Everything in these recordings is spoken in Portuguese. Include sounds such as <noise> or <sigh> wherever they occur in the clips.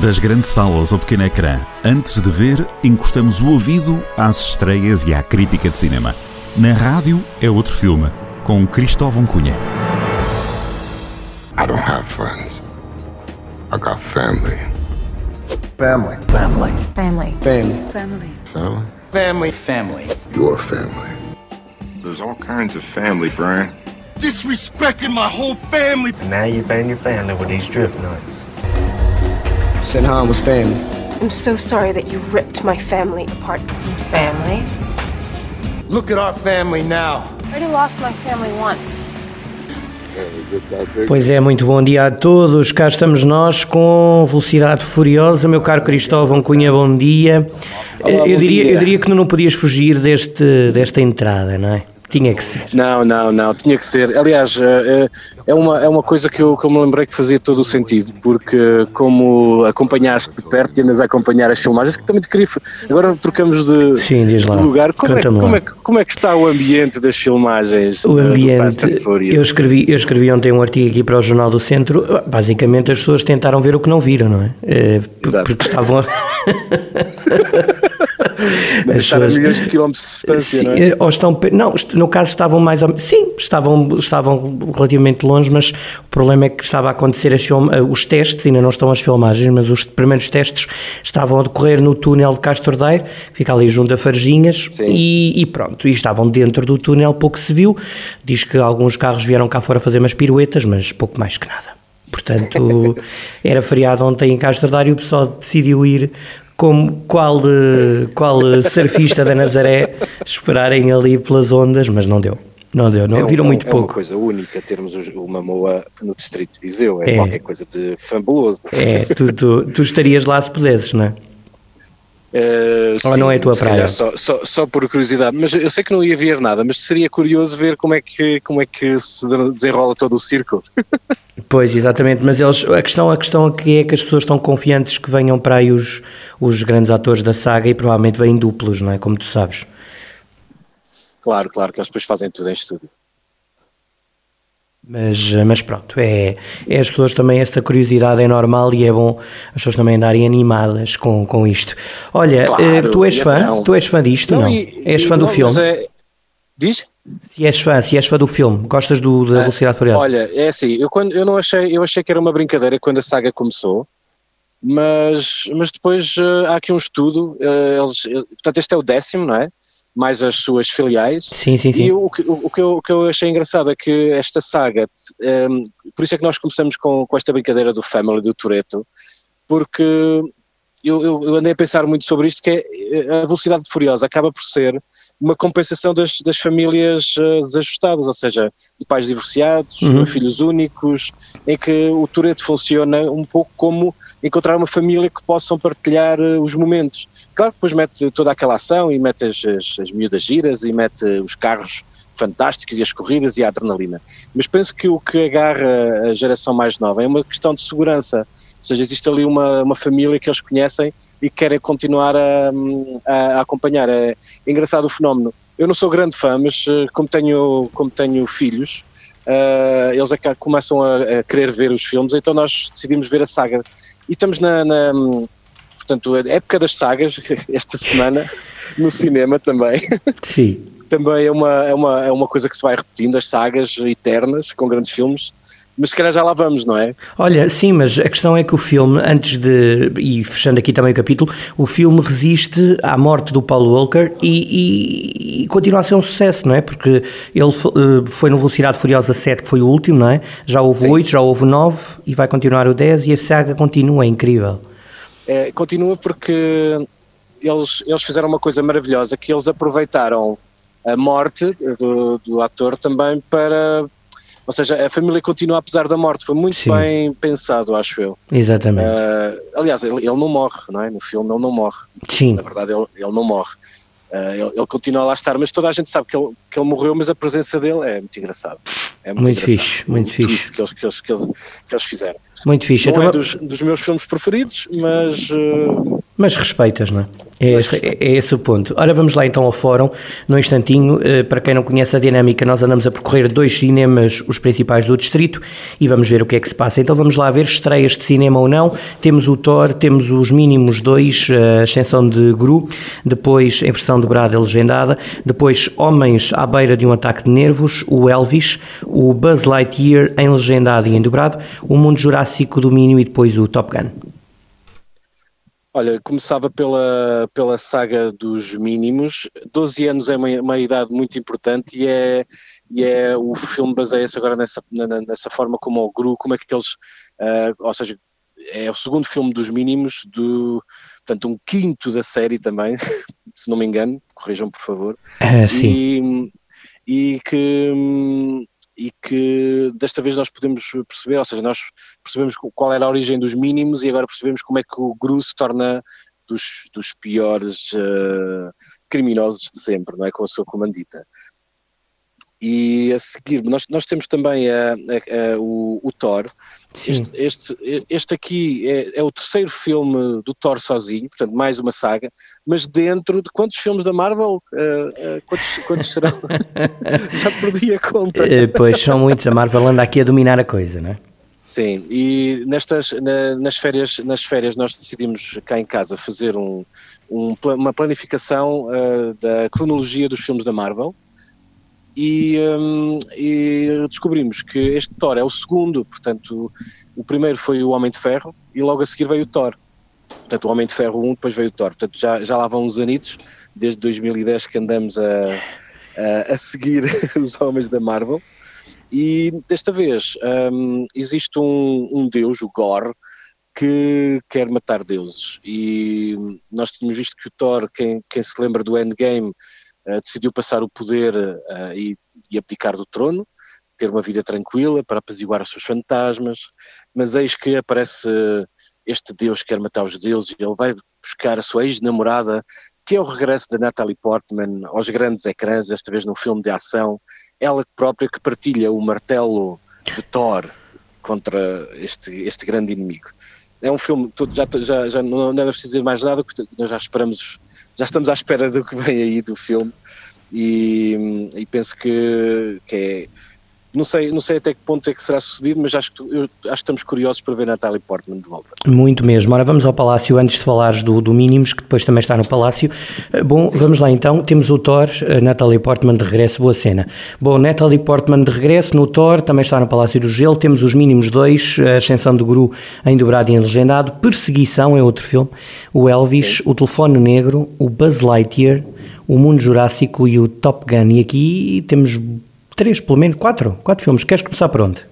Das grandes salas ao pequeno ecrã, antes de ver, encostamos o ouvido às estreias e à crítica de cinema. Na rádio é outro filme, com Cristóvão Cunha. I don't have friends. I got family. Family. Family. Family. Family. Family. Family? Family. Family. Your family. There's all kinds of family, Brian. disrespecting my whole family. And now you found your family with these drift nuts. Sinhan was family. I'm so sorry that you ripped my family apart. Family? Look at our family now. I already lost my family once. Bigger. Pois é, muito bom dia a todos. Cá estamos nós com velocidade furiosa. Meu caro Cristóvão Cunha, bom dia. eu, bom diria, dia. eu diria que não podias fugir deste, desta entrada, não é? Tinha que ser. Não, não, não, tinha que ser. Aliás, eh, é uma, é uma coisa que eu, que eu me lembrei que fazia todo o sentido, porque como acompanhaste de perto e andas a acompanhar as filmagens, que também te queria. Agora trocamos de, Sim, de lugar. Como é, como, é, como é que está o ambiente das filmagens O do ambiente. Eu escrevi, eu escrevi ontem um artigo aqui para o Jornal do Centro. Basicamente, as pessoas tentaram ver o que não viram, não é? Eh. Porque estavam. <laughs> <laughs> Deve estar a pessoas- milhões de quilómetros de distância, Sim, não é? eh, ou estão, não, no caso estavam mais ou sim, estavam, estavam relativamente longe, mas o problema é que estava a acontecer as film- eh, os testes, ainda não estão as filmagens, mas os primeiros testes estavam a decorrer no túnel de que fica ali junto a Farginhas, Sim. e, e pronto, e estavam dentro do túnel, pouco se viu, diz que alguns carros vieram cá fora fazer umas piruetas, mas pouco mais que nada. Portanto, <laughs> era feriado ontem em Castro Daire e o pessoal decidiu ir como qual, qual <laughs> surfista da Nazaré esperarem ali pelas ondas, mas não deu. Não deu, não É viram é um- muito é uma pouco. coisa única termos os- uma moa no distrito de Viseu, é, É. qualquer coisa de fabuloso. É, tu, tu, tu estarias lá se pudesses, não é? Eh, Ou não é a tua praia? Só, só, só por curiosidade, mas eu sei que não ia ver nada, mas seria curioso ver como é que, como é que se desenrola todo o circo. <laughs> Pois, exatamente, mas eles, a questão, a questão aqui é que as pessoas estão confiantes que venham para aí os, os grandes atores da saga e provavelmente vêm duplos, não é? Como tu sabes. Claro, claro, que eles depois fazem tudo em estúdio. Mas, mas pronto, é, é as pessoas também, esta curiosidade é normal e é bom as pessoas também andarem animadas com, com isto. Olha, Claro, eh, tu és fã? afinal- Tu és fã disto? Não? e- és fã do não, filme? é- Diz? Se és fã, se és fã do filme, gostas do, da Velocidade Furiosa? Olha, é assim, eu, quando, eu não achei, eu achei que era uma brincadeira quando a saga começou, mas, mas depois eh, há aqui um estudo, eh, eles, portanto este é o décimo, não é? Mais as suas filiais. sim, sim, sim. E o que, o, que eu, o que eu achei engraçado é que esta saga, ehm, por isso é que nós começamos com, com esta brincadeira do Family, do Toreto, porque eu, eu, eu andei a pensar muito sobre isto, que é a velocidade furiosa acaba por ser uma compensação das, das famílias eh, desajustadas, ou seja, de pais divorciados, Uhum. filhos únicos, em que o Toreto funciona um pouco como encontrar uma família que possam partilhar eh, os momentos. Claro que depois mete toda aquela ação e mete as, as, as miúdas giras e mete os carros fantásticos e as corridas e a adrenalina. Mas penso que o que agarra a geração mais nova é uma questão de segurança. Ou seja, existe ali uma, uma família que eles conhecem e que querem continuar a, a, a acompanhar. É engraçado o fenómeno. Eu não sou grande fã, mas eh, como tenho, como tenho filhos, eh, eles começam a, a querer ver os filmes, então nós decidimos ver a saga. E estamos na, na portanto, a época das sagas, <laughs> esta semana, no cinema também. <laughs> Sim. também é uma, é, uma, é uma coisa que se vai repetindo, as sagas eternas, com grandes filmes, mas se calhar já lá vamos, não é? Olha, sim, mas a questão é que o filme, antes de. E fechando aqui também o capítulo, o filme resiste à morte do Paul Walker e, e- e continua a ser um sucesso, não é? Porque ele eh, foi no Velocidade Furiosa 7, que foi o último, não é? Já houve Sim. 8, já houve 9 e vai continuar o 10 e a saga continua, é incrível. É, continua porque eles, eles fizeram uma coisa maravilhosa, que eles aproveitaram a morte do, do ator também para... Ou seja, a família continua apesar da morte. Foi muito Sim. bem pensado, acho eu. Exatamente. Ah, aliás, ele, ele não morre, não é? No filme ele não morre. sim, Na verdade, ele, ele não morre. Ah, ele, ele continua lá a estar, mas toda a gente sabe que ele, que ele morreu, mas a presença dele é muito engraçado. É muito, Muito fixe, muito o fixe. que eles, que, eles, que, eles, que eles fizeram. Muito fixe. Não Então, é dos, dos meus filmes preferidos, mas uh, Mas respeitas, não é? É esse, é, esse o ponto. Ora, vamos lá então ao fórum, num instantinho. Eh, Para quem não conhece a dinâmica, nós andamos a percorrer dois cinemas, os principais do distrito, e vamos ver o que é que se passa. Então vamos lá ver estreias de cinema ou não. Temos o Thor, temos os mínimos dois, a ascensão de Gru, depois em versão dobrada e legendada, depois Homens à beira de um ataque de nervos, o Elvis, o Buzz Lightyear em legendado e em dobrado, o Mundo Jurássico Domínio e depois o Top Gun. Olha, começava pela, pela saga dos mínimos. 12 anos é uma, uma idade muito importante e é, e é o filme baseia-se agora nessa, nessa forma como o Gru, como é que eles, ah, ou seja, é o segundo filme dos mínimos, do, portanto um quinto da série também, <laughs> se não me engano, corrijam por favor. Ah, sim. E, e que hum, e que desta vez nós podemos perceber, ou seja, nós percebemos qual era a origem dos mínimos e agora percebemos como é que o Gru se torna dos, dos piores eh, criminosos de sempre, não é? Com a sua comandita. E a seguir, nós, nós temos também a- a- a- o, o Thor. Este, este, este aqui é, é o terceiro filme do Thor sozinho, portanto, mais uma saga, mas dentro de quantos filmes da Marvel? Eh, eh, quantos, quantos serão? <laughs> Já perdi a conta. Eh, Pois são muitos, a Marvel anda aqui a dominar a coisa, não é? Sim, e nestas, na- nas, férias, nas férias nós decidimos cá em casa fazer um, um uma planificação eh, da cronologia dos filmes da Marvel e, hum, e descobrimos que este Thor é o segundo, portanto o primeiro foi o Homem de Ferro e logo a seguir veio o Thor. Portanto o Homem de Ferro 1, depois veio o Thor. Portanto já, já lá vão uns anitos, desde 2010 que andamos a, a, a seguir <laughs> os homens da Marvel. E desta vez hum, existe um, um deus, o Gore, que quer matar deuses. E nós tínhamos visto que o Thor, quem, quem se lembra do Endgame, decidiu passar o poder eh, e, e abdicar do trono, ter uma vida tranquila para apaziguar os seus fantasmas. Mas eis que aparece este deus que quer matar os deuses e ele vai buscar a sua ex-namorada, que é o regresso da Natalie Portman aos grandes ecrãs, desta vez num filme de ação. Ela própria que partilha o martelo de Thor contra este, este grande inimigo. É um filme, todo, já, já, já não, não é preciso dizer mais nada, porque nós já esperamos, já estamos à espera do que vem aí do filme. E, e penso que, que é, não sei, não sei até que ponto é que será sucedido, mas acho que, eu, acho que estamos curiosos para ver Natalie Portman de volta. Muito mesmo. Ora, vamos ao Palácio antes de falares do, do Mínimos, que depois também está no Palácio. Eh, Bom, vamos lá então. Temos o Thor, a Natalie Portman de regresso, boa cena. Bom, Natalie Portman de regresso no Thor, também está no Palácio do Gelo. Temos os Mínimos 2, a Ascensão do Guru em dobrado e em legendado. Perseguição é outro filme. O Elvis, o Telefone Negro, o Buzz Lightyear, o Mundo Jurássico e o Top Gun. E aqui temos três, pelo menos quatro, quatro filmes. Queres começar por onde?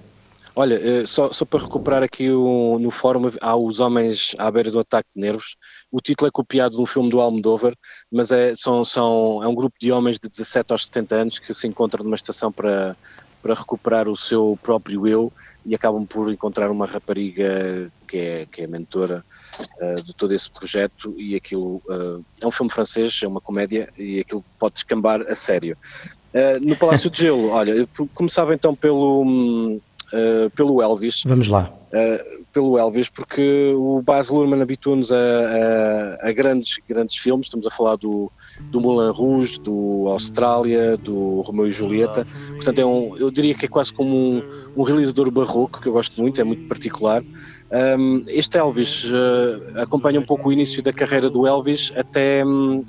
Olha, eh, só, só para recuperar aqui o- no fórum, há os homens à beira do ataque de nervos. O título é copiado de um filme do Almodóvar, mas é, são, são, é um grupo de homens de 17 aos 70 anos que se encontram numa estação para, para recuperar o seu próprio eu e acabam por encontrar uma rapariga que é, que é mentora eh, de todo esse projeto e aquilo eh, é um filme francês, é uma comédia e aquilo pode descambar a sério. Eh, no Palácio de Gelo, olha, começava então pelo, eh, pelo Elvis, Vamos lá. uh, pelo Elvis, porque o Baz Luhrmann habitua-nos a, a- a grandes, grandes filmes, estamos a falar do, do Moulin Rouge, do Austrália, do Romeo e Julieta, portanto é um, eu diria que é quase como um, um realizador barroco, que eu gosto muito, é muito particular. Um, este Elvis uh, acompanha um pouco o início da carreira do Elvis até... hum,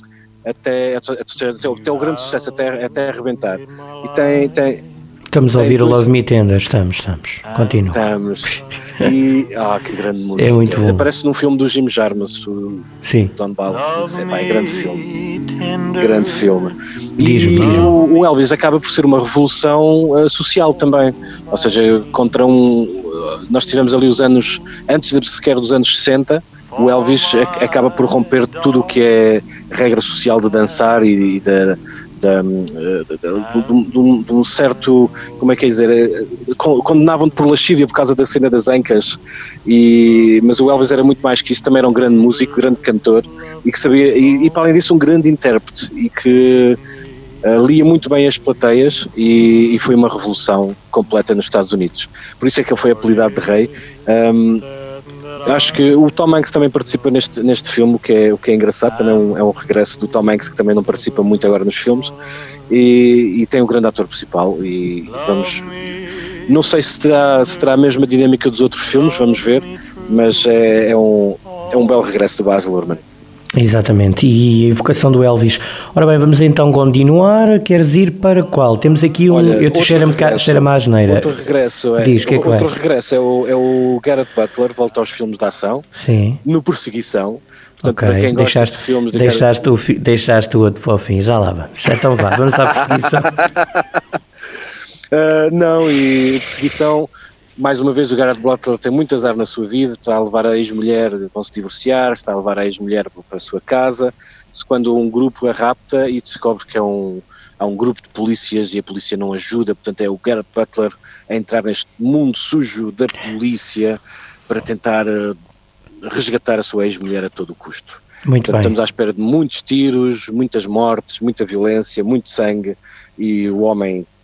até, até, até, o- até o grande sucesso, até, até arrebentar. E tem, tem, Estamos a ouvir o Love Me Tender, estamos, estamos. Continua. Estamos. E. Ah, que grande música. É muito bom. Aparece num filme do Jim Jarmus, o Sim. Don Ball. É, pá, é grande filme. Grande filme. Diz-me, E diz-me. o, o Elvis acaba por ser uma revolução eh, social também. Ou seja, contra um. Nós tivemos ali os anos. Antes de sequer dos anos 60. O Elvis ac- acaba por romper tudo o que é regra social de dançar e, da, da, eh, de um- certo, como é que é dizer, eh, con- condenavam-te por lascívia por causa da cena das ancas, e, mas o Elvis era muito mais que isso, também era um grande músico, grande cantor, e que sabia, e, e para além disso um grande intérprete, e que uh, lia muito bem as plateias e, e, foi uma revolução completa nos Estados Unidos. Por isso é que ele foi apelidado de rei. Um, acho que o Tom Hanks também participa neste, neste filme, o que é, o que é engraçado, também é um, é um regresso do Tom Hanks que também não participa muito agora nos filmes e, e tem o grande ator principal e vamos não sei se terá, se terá a mesma dinâmica dos outros filmes, vamos ver, mas é, é um, é um belo regresso do Baz Luhrmann. Exatamente, e a evocação do Elvis. Ora bem, vamos então continuar. Queres ir para qual? Temos aqui um. Olha, eu te cheira-me cheira asneira. Outro regresso é. Diz, que é que outro regresso é o, é o Garrett Butler, volta aos filmes de ação. Sim. No Perseguição. Portanto, okay. para quem gosta deixaste, de filmes de deixaste, Garrett... o, deixaste o outro para o fim, já lá vamos. Então vá, vamos à <laughs> perseguição. uh, <laughs> não, e perseguição mais uma vez o Garrett Butler tem muito azar na sua vida, está a levar a ex-mulher, vão se divorciar, está a levar a ex-mulher para a sua casa, se quando um grupo a rapta e descobre que é um, há um grupo de polícias e a polícia não ajuda, portanto é o Garrett Butler a entrar neste mundo sujo da polícia para tentar uh, resgatar a sua ex-mulher a todo o custo. Muito portanto, bem. Estamos à espera de muitos tiros, muitas mortes, muita violência, muito sangue e o homem eh,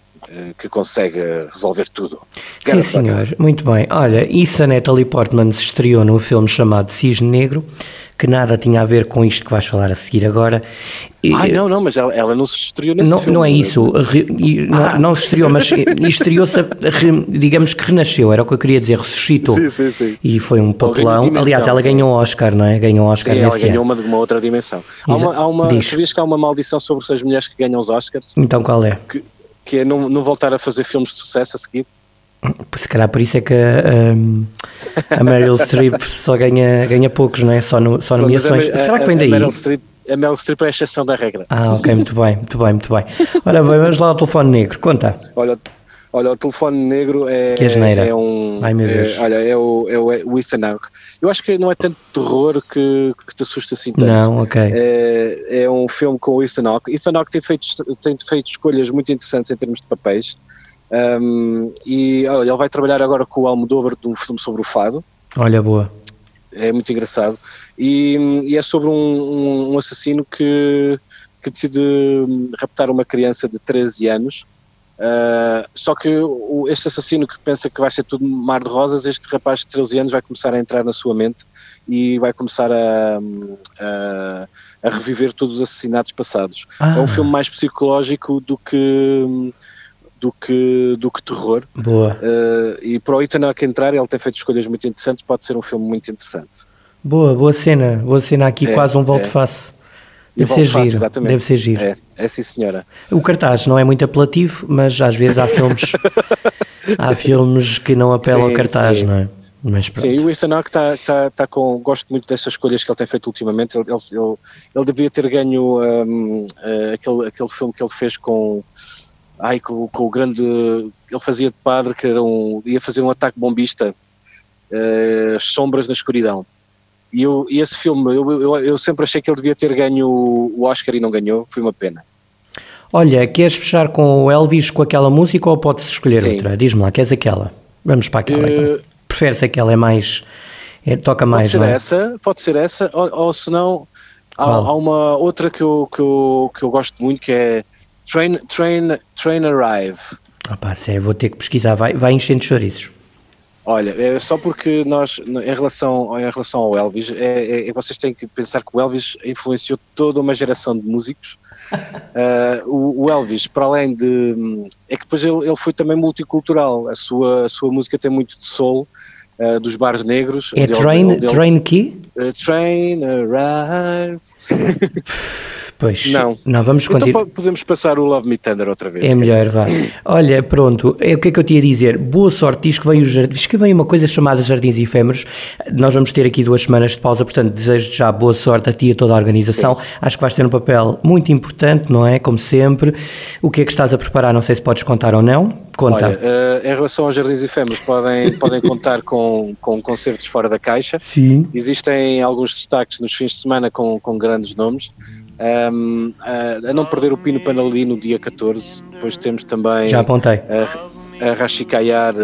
que consegue resolver tudo. Sim, senhor, muito bem. Olha, isso a Natalie Portman se estreou num filme chamado Cisne Negro, que nada tinha a ver com isto que vais falar a seguir agora. Ah, não, não, mas ela, ela não se estreou nesse não, filme. Não é isso, não, ah. não, se estreou, mas estreou-se, digamos que renasceu, era o que eu queria dizer, ressuscitou. Sim, sim, sim. E foi um papelão. Aliás, ela ganhou um Oscar, não é? Ganhou um Oscar sim, ela ganhou uma de uma outra dimensão. Há uma, há uma, sabias que há uma maldição sobre as mulheres que ganham os Oscars? Então qual é? Que, que é não, não voltar a fazer filmes de sucesso a seguir? Se calhar por isso é que um, a Meryl <laughs> Streep só ganha, ganha poucos, não é? Só, no, só nomeações. A, Será que vem daí? A Meryl, Streep, a Meryl Streep é a exceção da regra. Ah, ok, muito bem, muito bem, muito bem. Ora bem, vamos lá ao telefone negro, conta. Olha, olha o telefone negro é, que é um. Ai meu Deus. É, olha, é o, é o Ethan Hawke. Eu acho que não é tanto terror que, que te assusta assim tanto. Não, ok. É, é um filme com o Ethan Hawke. Ethan Hawke tem feito, tem feito escolhas muito interessantes em termos de papéis. Um, e olha, ele vai trabalhar agora com o Almodóvar de um filme sobre o fado. Olha, boa. É muito engraçado. E, e é sobre um, um, um, assassino que, que decide raptar uma criança de 13 anos. Uh, só que o, este assassino que pensa que vai ser tudo mar de rosas, este rapaz de 13 anos vai começar a entrar na sua mente e vai começar a, a, a reviver todos os assassinatos passados. Ah. É um filme mais psicológico do que do que, do que terror. Boa. Uh, e para o Ethan que entrar, ele tem feito escolhas muito interessantes, pode ser um filme muito interessante. Boa, boa cena, boa cena aqui, é, quase um volte-face. Deve ser giro, exatamente. deve ser giro. É, é sim senhora. O cartaz não é muito apelativo, mas às vezes há filmes, <laughs> há filmes que não apelam sim, ao cartaz, sim. não é? Mas Sim, o Ethan Hawke está tá, tá com. Gosto muito dessas escolhas que ele tem feito ultimamente. Ele, ele, ele, devia ter ganho um, eh, aquele, aquele filme que ele fez com ai, com, com, o grande. Ele fazia de padre, que era um, ia fazer um ataque bombista, uh, Sombras na Escuridão. E, eu, esse filme, eu, eu, eu, sempre achei que ele devia ter ganho o Oscar e não ganhou, foi uma pena. Olha, queres fechar com o Elvis com aquela música ou podes escolher Sim. outra? Diz-me lá, queres aquela? Vamos para aquela uh, então. Preferes aquela, é mais. É, toca mais, pode ser é? essa, pode ser essa, ou, ou se não, há, há, uma outra que eu, que, eu, que eu gosto muito que é Train, train, train Arrive. Ah pá, sério, vou ter que pesquisar, vai, vai enchendo chouriços. Olha, é só porque nós, em relação, em relação ao Elvis, é, é, é vocês têm que pensar que o Elvis influenciou toda uma geração de músicos. uh, <laughs> o, o, Elvis, para além de. É que depois ele, ele foi também multicultural. A sua, a sua música tem muito de soul, uh, dos bares negros. É Train, train Key? Uh, train Arrive. <laughs> Pois, não. Não, vamos continuar. Então podemos passar o Love Me Tender outra vez. É melhor, vá. Olha, pronto, é, o que é que eu tinha a dizer? Boa sorte, diz que veio, diz que veio uma coisa chamada Jardins Efêmeros. Nós vamos ter aqui duas semanas de pausa, portanto, desejo já boa sorte a ti e a toda a organização. Sim. Acho que vais ter um papel muito importante, não é? Como sempre. O que é que estás a preparar? Não sei se podes contar ou não. Conta. Olha, uh, em relação aos Jardins Efêmeros, podem, <laughs> podem contar com, com concertos fora da caixa. Sim. Existem alguns destaques nos fins de semana com, com grandes nomes. Um, a, a, não perder o Pino Panali no dia 14, depois temos também Já apontei. a, a Rashikayar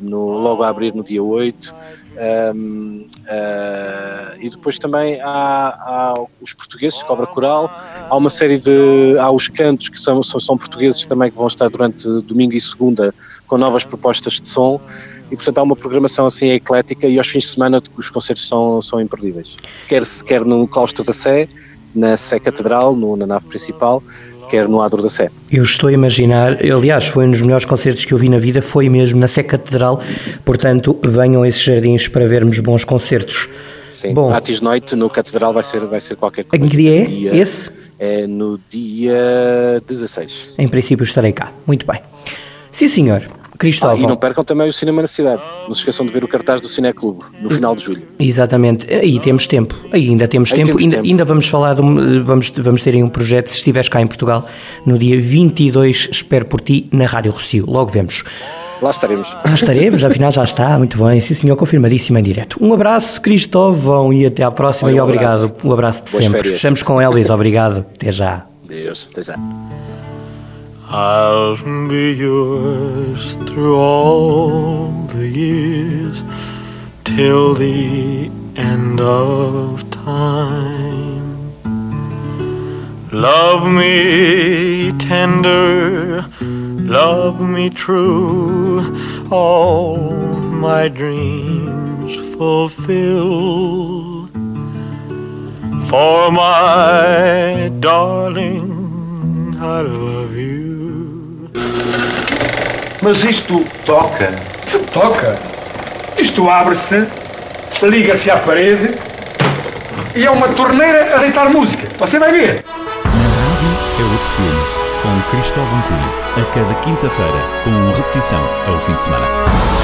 no, logo a abrir no dia 8. Um, uh, e depois também há, há os portugueses, Cobra Coral, há uma série de. há os cantos que são, são, são portugueses também que vão estar durante domingo e segunda com novas propostas de som e portanto há uma programação assim eclética e aos fins de semana os concertos são, são imperdíveis. Quer, quer no claustro da Sé, na Sé Catedral, no, na nave principal, quer no Adro da Sé. Eu estou a imaginar, aliás, foi um dos melhores concertos que eu vi na vida, foi mesmo na Sé Catedral, portanto venham a esses jardins para vermos bons concertos. Sim, Bom, Atis Noite no Catedral vai ser, vai ser qualquer coisa. Em que dia é? Dia, Esse? É no dia 16. Em princípio estarei cá. Muito bem. Sim, senhor. Cristóvão. Ah, e não percam também o Cinema na Cidade. Não se esqueçam de ver o cartaz do Cineclube no final de julho. Exatamente. Aí temos tempo. Aí ainda temos aí tempo. Temos ainda, tempo. ainda vamos falar, de um, vamos, vamos ter aí um projeto, se estiveres cá em Portugal, no dia 22, espero por ti, na Rádio Rocio. Logo vemos. Lá estaremos. Lá estaremos, afinal já está, muito bem. Sim, senhor, confirmadíssimo em direto. Um abraço, Cristóvão, e até à próxima. Olha, um e obrigado. Abraço. Um abraço de Boas sempre. Férias. Fechamos com Elvis, obrigado. Até já. Deus, até já. I'll be yours through all the years till the end of time. Love me tender, love me true, all my dreams fulfill. For my darling, I love you. Mas isto toca. Se toca. Isto abre-se, liga-se à parede e é uma torneira a deitar música. Você vai ver. Na rádio é outro filme, com Cristóvão Cunha, a cada quinta-feira, com repetição ao fim de semana.